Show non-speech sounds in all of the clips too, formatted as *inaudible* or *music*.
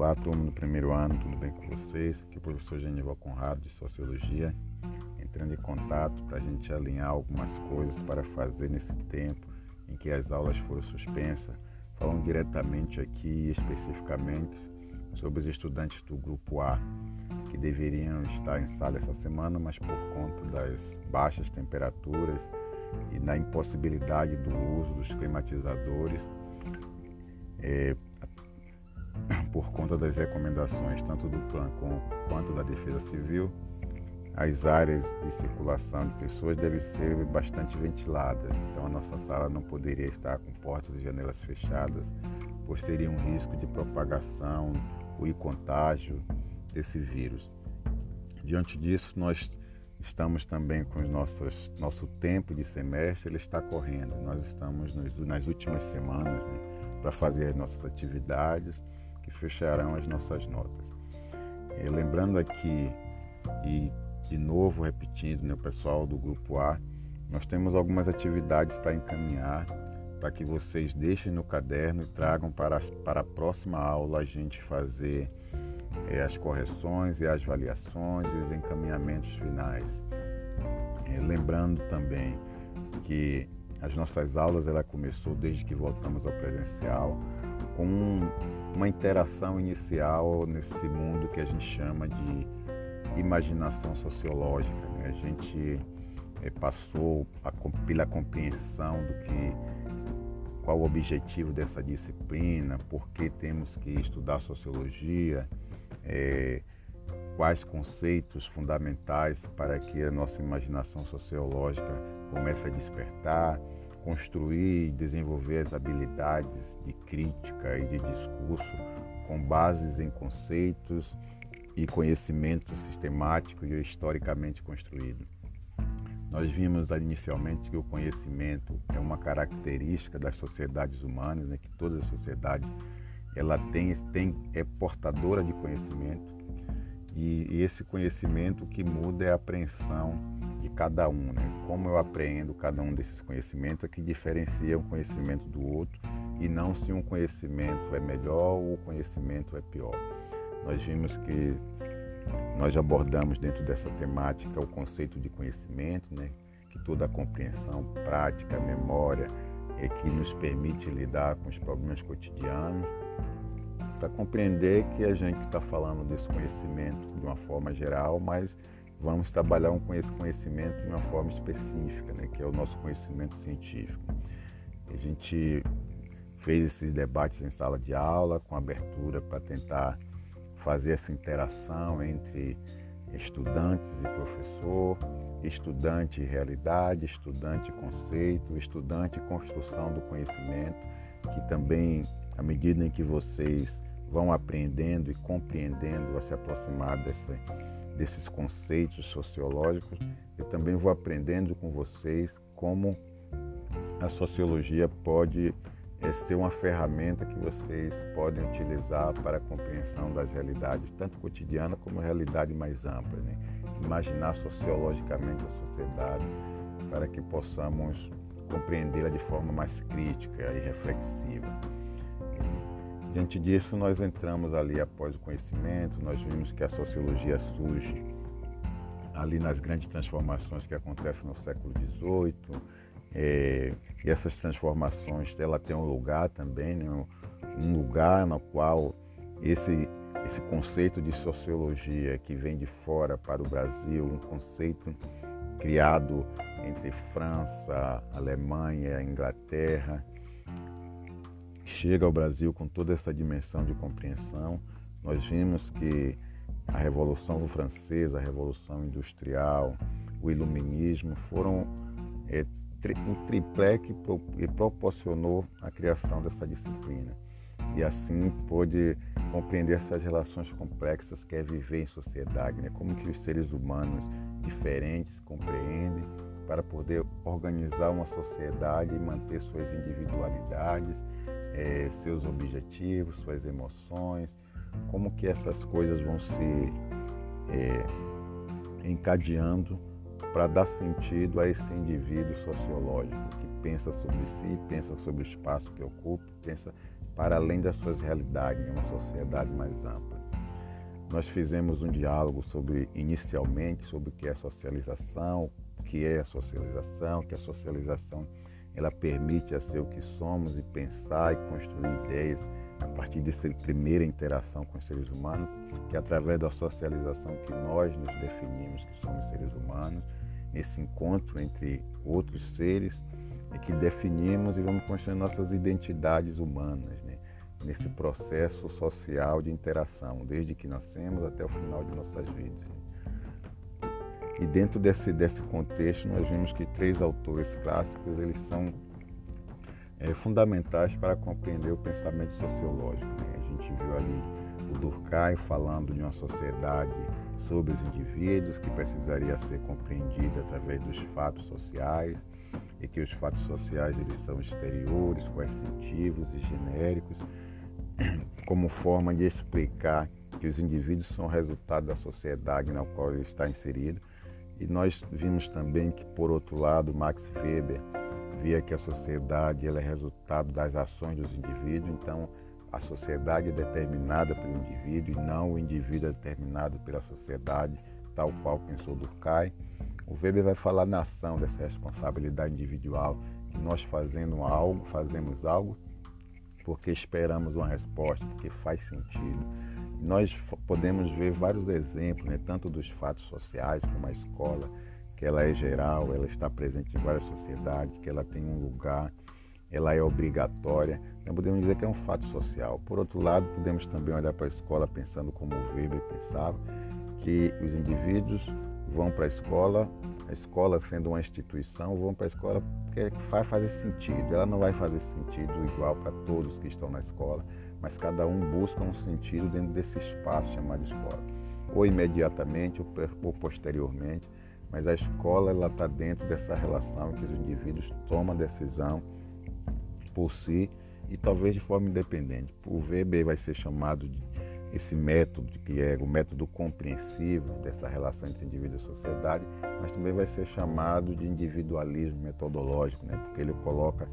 Olá, turma do primeiro ano, tudo bem com vocês? Aqui é o professor Genival Conrado, de Sociologia, entrando em contato para a gente alinhar algumas coisas para fazer nesse tempo em que as aulas foram suspensas, falando diretamente aqui especificamente sobre os estudantes do grupo A, que deveriam estar em sala essa semana, mas por conta das baixas temperaturas e na impossibilidade do uso dos climatizadores, é, por conta das recomendações tanto do Plan quanto da Defesa Civil, as áreas de circulação de pessoas devem ser bastante ventiladas. Então a nossa sala não poderia estar com portas e janelas fechadas, pois teria um risco de propagação e contágio desse vírus. Diante disso, nós estamos também com os nossos, nosso tempo de semestre, ele está correndo. Nós estamos nos, nas últimas semanas né, para fazer as nossas atividades que fecharão as nossas notas. E lembrando aqui, e de novo repetindo, né, o pessoal do grupo A, nós temos algumas atividades para encaminhar para que vocês deixem no caderno e tragam para, para a próxima aula a gente fazer é, as correções e as avaliações e os encaminhamentos finais. É, lembrando também que as nossas aulas ela começou desde que voltamos ao presencial com uma interação inicial nesse mundo que a gente chama de imaginação sociológica. Né? A gente é, passou a, pela compreensão do que qual o objetivo dessa disciplina, por que temos que estudar sociologia, é, quais conceitos fundamentais para que a nossa imaginação sociológica comece a despertar construir e desenvolver as habilidades de crítica e de discurso com bases em conceitos e conhecimento sistemático e historicamente construído. Nós vimos inicialmente que o conhecimento é uma característica das sociedades humanas, né, que todas as sociedades ela tem, tem é portadora de conhecimento e, e esse conhecimento que muda é a apreensão de cada um, né? Como eu apreendo cada um desses conhecimentos é que diferencia um conhecimento do outro e não se um conhecimento é melhor ou o conhecimento é pior. Nós vimos que nós abordamos dentro dessa temática o conceito de conhecimento, né? Que toda a compreensão, prática, memória é que nos permite lidar com os problemas cotidianos para compreender que a gente está falando desse conhecimento de uma forma geral, mas vamos trabalhar com esse conhecimento de uma forma específica, né, que é o nosso conhecimento científico. A gente fez esses debates em sala de aula, com abertura para tentar fazer essa interação entre estudantes e professor, estudante e realidade, estudante e conceito, estudante e construção do conhecimento, que também, à medida em que vocês vão aprendendo e compreendendo a se aproximar dessa desses conceitos sociológicos, eu também vou aprendendo com vocês como a sociologia pode é, ser uma ferramenta que vocês podem utilizar para a compreensão das realidades, tanto cotidiana como realidade mais ampla. Né? Imaginar sociologicamente a sociedade para que possamos compreendê-la de forma mais crítica e reflexiva. Diante disso, nós entramos ali após o conhecimento, nós vimos que a sociologia surge ali nas grandes transformações que acontecem no século XVIII, é, e essas transformações ela tem um lugar também, né, um lugar no qual esse, esse conceito de sociologia que vem de fora para o Brasil, um conceito criado entre França, Alemanha, Inglaterra, chega ao Brasil com toda essa dimensão de compreensão. Nós vimos que a Revolução Francesa, a Revolução Industrial, o Iluminismo foram é, um triplé que proporcionou a criação dessa disciplina. E assim pôde compreender essas relações complexas que é viver em sociedade, né? como que os seres humanos diferentes compreendem para poder organizar uma sociedade e manter suas individualidades é, seus objetivos, suas emoções, como que essas coisas vão se é, encadeando para dar sentido a esse indivíduo sociológico que pensa sobre si, pensa sobre o espaço que ocupa, pensa para além das suas realidades, em uma sociedade mais ampla. Nós fizemos um diálogo sobre, inicialmente, sobre o que é socialização, o que é a socialização, que a socialização ela permite a ser o que somos e pensar e construir ideias a partir dessa primeira interação com os seres humanos, que é através da socialização que nós nos definimos que somos seres humanos, nesse encontro entre outros seres e que definimos e vamos construir nossas identidades humanas, né? nesse processo social de interação, desde que nascemos até o final de nossas vidas. E dentro desse, desse contexto, nós vimos que três autores clássicos eles são é, fundamentais para compreender o pensamento sociológico. Né? A gente viu ali o Durkheim falando de uma sociedade sobre os indivíduos que precisaria ser compreendida através dos fatos sociais e que os fatos sociais eles são exteriores, coercitivos e genéricos, *clears throat* como forma de explicar que os indivíduos são resultado da sociedade na qual ele está inserido. E nós vimos também que, por outro lado, Max Weber via que a sociedade ela é resultado das ações dos indivíduos, então a sociedade é determinada pelo indivíduo e não o indivíduo é determinado pela sociedade, tal qual pensou Durkheim. O Weber vai falar na ação dessa responsabilidade individual, que nós fazendo algo, fazemos algo porque esperamos uma resposta, porque faz sentido. Nós podemos ver vários exemplos, né, tanto dos fatos sociais como a escola, que ela é geral, ela está presente em várias sociedades, que ela tem um lugar, ela é obrigatória. Então podemos dizer que é um fato social. Por outro lado, podemos também olhar para a escola pensando como o Weber pensava, que os indivíduos vão para a escola, a escola sendo uma instituição, vão para a escola porque vai fazer sentido. Ela não vai fazer sentido igual para todos que estão na escola, mas cada um busca um sentido dentro desse espaço chamado escola, ou imediatamente ou posteriormente mas a escola ela está dentro dessa relação que os indivíduos tomam a decisão por si e talvez de forma independente. O VB vai ser chamado de esse método que é o método compreensivo dessa relação entre indivíduo e sociedade, mas também vai ser chamado de individualismo metodológico, né? porque ele coloca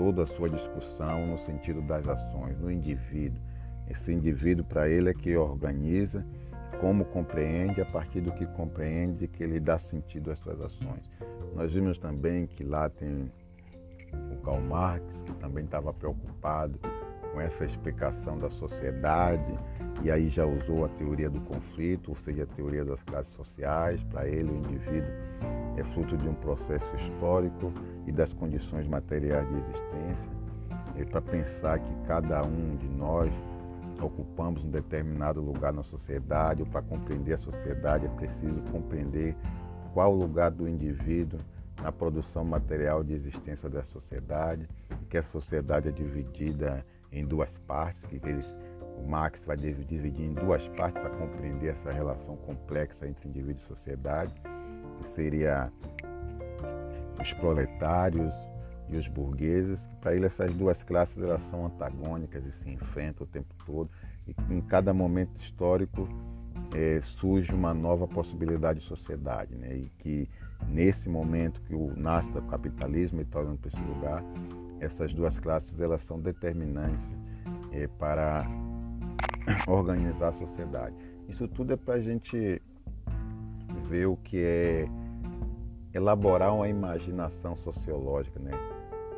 toda a sua discussão no sentido das ações, no indivíduo. Esse indivíduo, para ele, é que organiza como compreende, a partir do que compreende, que ele dá sentido às suas ações. Nós vimos também que lá tem o Karl Marx, que também estava preocupado com essa explicação da sociedade, e aí já usou a teoria do conflito, ou seja, a teoria das classes sociais. Para ele, o indivíduo é fruto de um processo histórico e das condições materiais de existência. E para pensar que cada um de nós ocupamos um determinado lugar na sociedade, ou para compreender a sociedade é preciso compreender qual o lugar do indivíduo na produção material de existência da sociedade, que a sociedade é dividida em duas partes, que eles, o Marx vai dividir em duas partes para compreender essa relação complexa entre indivíduo e sociedade, que seria os proletários e os burgueses, para ele essas duas classes elas são antagônicas e se enfrentam o tempo todo. E em cada momento histórico é, surge uma nova possibilidade de sociedade, né? E que nesse momento que o nasce o capitalismo e torna para esse lugar, essas duas classes elas são determinantes é, para *coughs* organizar a sociedade. Isso tudo é para a gente ver o que é elaborar uma imaginação sociológica, né?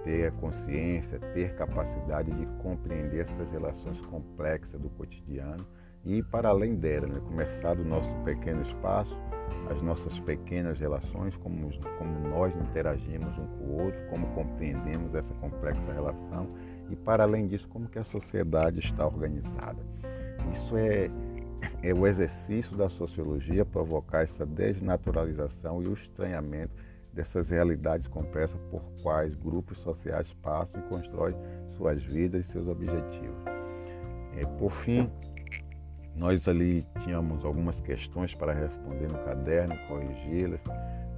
ter a consciência, ter capacidade de compreender essas relações complexas do cotidiano e ir para além dela, né? começar do nosso pequeno espaço, as nossas pequenas relações, como, como nós interagimos um com o outro, como compreendemos essa complexa relação e para além disso, como que a sociedade está organizada. Isso é, é o exercício da sociologia provocar essa desnaturalização e o estranhamento dessas realidades complexas por quais grupos sociais passam e constroem suas vidas e seus objetivos. É, por fim, nós ali tínhamos algumas questões para responder no caderno, corrigi-las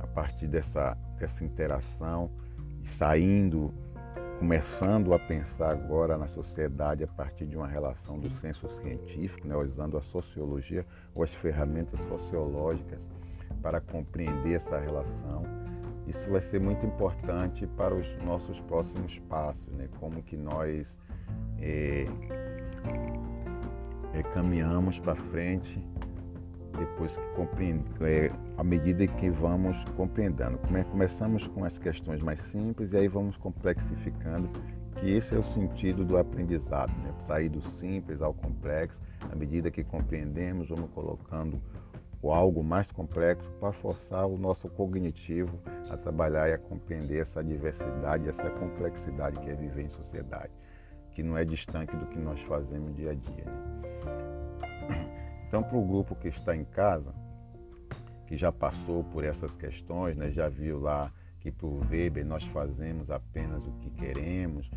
a partir dessa, dessa interação e saindo, começando a pensar agora na sociedade a partir de uma relação do senso científico, né, usando a sociologia ou as ferramentas sociológicas para compreender essa relação isso vai ser muito importante para os nossos próximos passos, né? Como que nós é, é, caminhamos para frente depois que compreende, é, à medida que vamos compreendendo. Começamos com as questões mais simples e aí vamos complexificando, que esse é o sentido do aprendizado, né? sair do simples ao complexo, à medida que compreendemos, vamos colocando o algo mais complexo para forçar o nosso cognitivo a trabalhar e a compreender essa diversidade, essa complexidade que é viver em sociedade, que não é distante do que nós fazemos dia a dia. Né? Então, para o grupo que está em casa, que já passou por essas questões, né, já viu lá que para o Weber nós fazemos apenas o que queremos,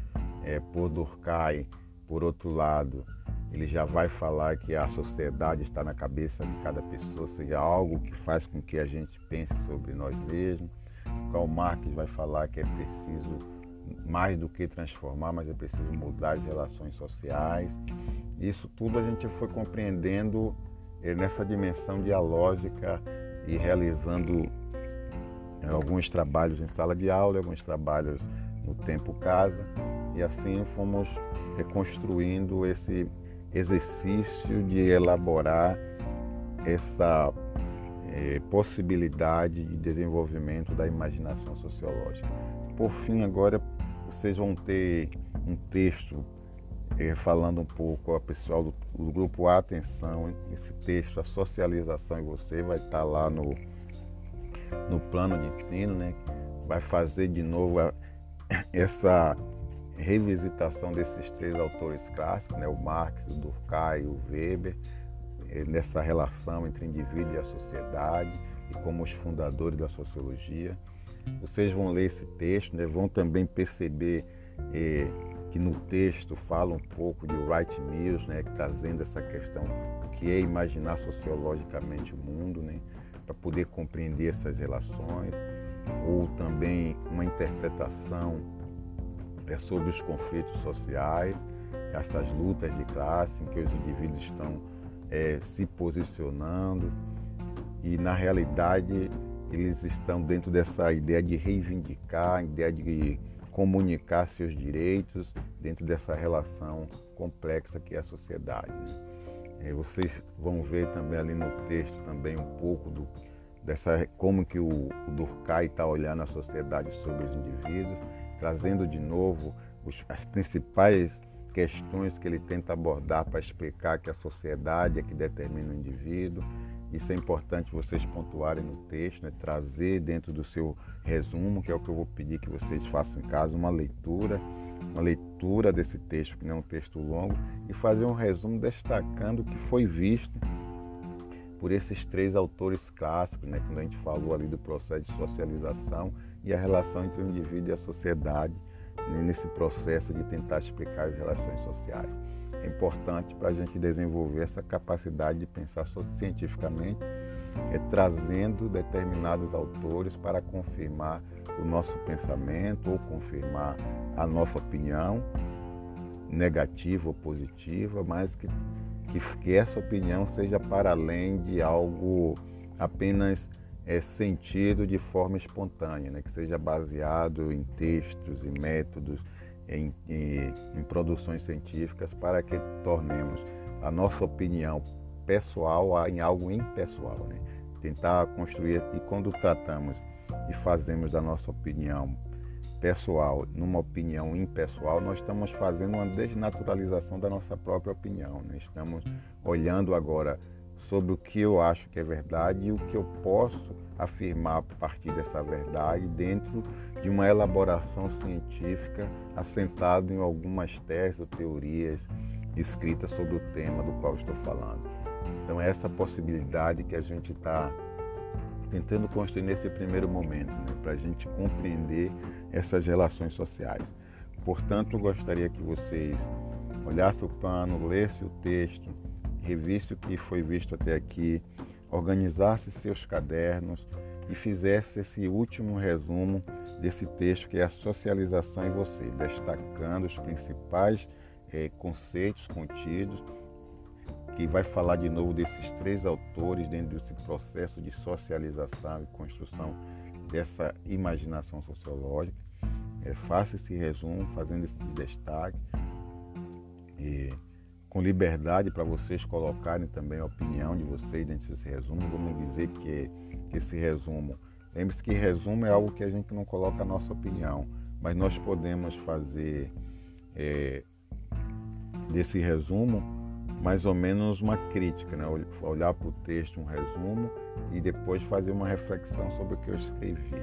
é, por Durkheim, por outro lado, ele já vai falar que a sociedade está na cabeça de cada pessoa, seja algo que faz com que a gente pense sobre nós mesmos. Karl Marx vai falar que é preciso mais do que transformar, mas é preciso mudar as relações sociais. Isso tudo a gente foi compreendendo eh, nessa dimensão dialógica e realizando eh, alguns trabalhos em sala de aula, alguns trabalhos no tempo casa, e assim fomos reconstruindo esse exercício de elaborar essa é, possibilidade de desenvolvimento da imaginação sociológica. Por fim, agora vocês vão ter um texto é, falando um pouco ao pessoal do, do, grupo Atenção, esse texto, a socialização em você, vai estar lá no, no plano de ensino, né? vai fazer de novo a, *coughs* essa revisitação desses três autores clássicos, né? o Marx, o Durkheim e o Weber, eh, nessa relação entre indivíduo e a sociedade e como os fundadores da sociologia. Vocês vão ler esse texto, né? vão também perceber eh, que no texto fala um pouco de Wright Mills, né, trazendo essa questão do que é imaginar sociologicamente o mundo, né, para poder compreender essas relações, ou também uma interpretação é, sobre os conflitos sociais, essas lutas de classe em que os indivíduos estão é, se posicionando. E na realidade eles estão dentro dessa ideia de reivindicar, ideia de comunicar seus direitos dentro dessa relação complexa que é a sociedade. Né? vocês vão ver também ali no texto também um pouco do, dessa como que o, o Durkheim está olhando a sociedade sobre os indivíduos, trazendo de novo os, as principais questões que ele tenta abordar para explicar que a sociedade é que determina o indivíduo isso é importante vocês pontuarem no texto, né? trazer dentro do seu resumo, que é o que eu vou pedir que vocês façam em casa, uma leitura, uma leitura desse texto, que não é um texto longo, e fazer um resumo destacando o que foi visto por esses três autores clássicos, né? quando a gente falou ali do processo de socialização e a relação entre o indivíduo e a sociedade, né? nesse processo de tentar explicar as relações sociais importante para a gente desenvolver essa capacidade de pensar cientificamente, é, trazendo determinados autores para confirmar o nosso pensamento ou confirmar a nossa opinião, negativa ou positiva, mas que, que, que essa opinião seja para além de algo apenas é, sentido de forma espontânea, né? que seja baseado em textos e métodos em, em, em produções científicas para que tornemos a nossa opinião pessoal em algo impessoal. Né? Tentar construir, e quando tratamos e fazemos da nossa opinião pessoal numa opinião impessoal, nós estamos fazendo uma desnaturalização da nossa própria opinião. Né? Estamos olhando agora sobre o que eu acho que é verdade e o que eu posso afirmar a partir dessa verdade dentro de uma elaboração científica assentado em algumas teses ou teorias escritas sobre o tema do qual estou falando. Então, é essa possibilidade que a gente está tentando construir nesse primeiro momento, né, para a gente compreender essas relações sociais. Portanto, gostaria que vocês olhassem o plano, lessem o texto, revisse o que foi visto até aqui, organizasse seus cadernos e fizesse esse último resumo desse texto que é a socialização em você, destacando os principais é, conceitos contidos, que vai falar de novo desses três autores dentro desse processo de socialização e construção dessa imaginação sociológica. É, faça esse resumo, fazendo esse destaque, e, com liberdade para vocês colocarem também a opinião de vocês dentro desse resumo. Vamos dizer que, que esse resumo, lembre-se que resumo é algo que a gente não coloca a nossa opinião, mas nós podemos fazer é, desse resumo mais ou menos uma crítica, né? olhar para o texto, um resumo e depois fazer uma reflexão sobre o que eu escrevi,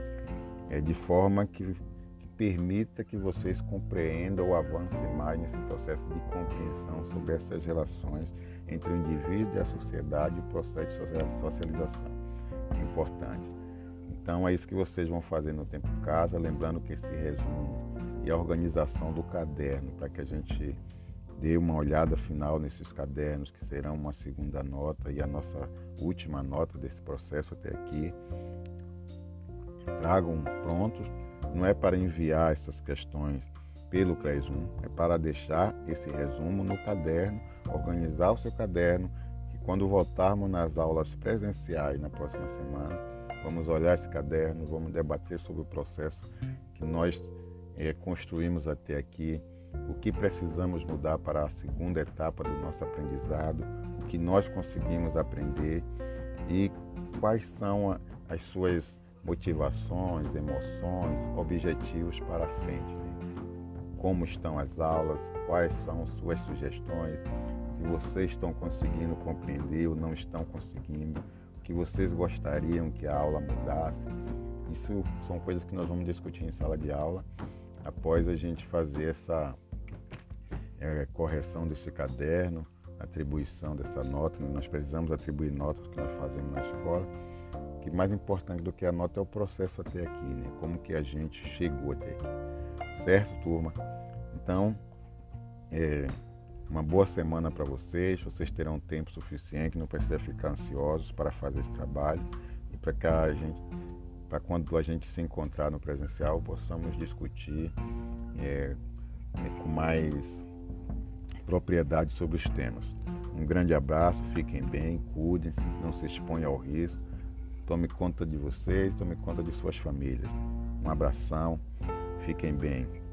é, de forma que, que permita que vocês compreendam ou avancem mais nesse processo de compreensão sobre essas relações entre o indivíduo e a sociedade e o processo de socialização. Importante. Então é isso que vocês vão fazer no tempo casa, lembrando que esse resumo e a organização do caderno para que a gente dê uma olhada final nesses cadernos, que serão uma segunda nota e a nossa última nota desse processo até aqui. Tragam prontos, não é para enviar essas questões pelo CRES1, é para deixar esse resumo no caderno, organizar o seu caderno, quando voltarmos nas aulas presenciais na próxima semana, vamos olhar esse caderno, vamos debater sobre o processo que nós é, construímos até aqui o que precisamos mudar para a segunda etapa do nosso aprendizado, o que nós conseguimos aprender e quais são as suas motivações, emoções, objetivos para frente. Né? Como estão as aulas, quais são suas sugestões, se vocês estão conseguindo compreender ou não estão conseguindo, o que vocês gostariam que a aula mudasse. Isso são coisas que nós vamos discutir em sala de aula após a gente fazer essa é, correção desse caderno, atribuição dessa nota. Né? Nós precisamos atribuir notas que nós fazemos na escola. Que mais importante do que a nota é o processo até aqui, né? Como que a gente chegou até aqui. Certo, turma? Então, é, uma boa semana para vocês. Vocês terão tempo suficiente, não precisa ficar ansiosos para fazer esse trabalho e para que a gente, para quando a gente se encontrar no presencial, possamos discutir é, com mais propriedade sobre os temas. Um grande abraço, fiquem bem, cuidem-se, não se exponham ao risco. Tome conta de vocês, tome conta de suas famílias. Um abração, fiquem bem.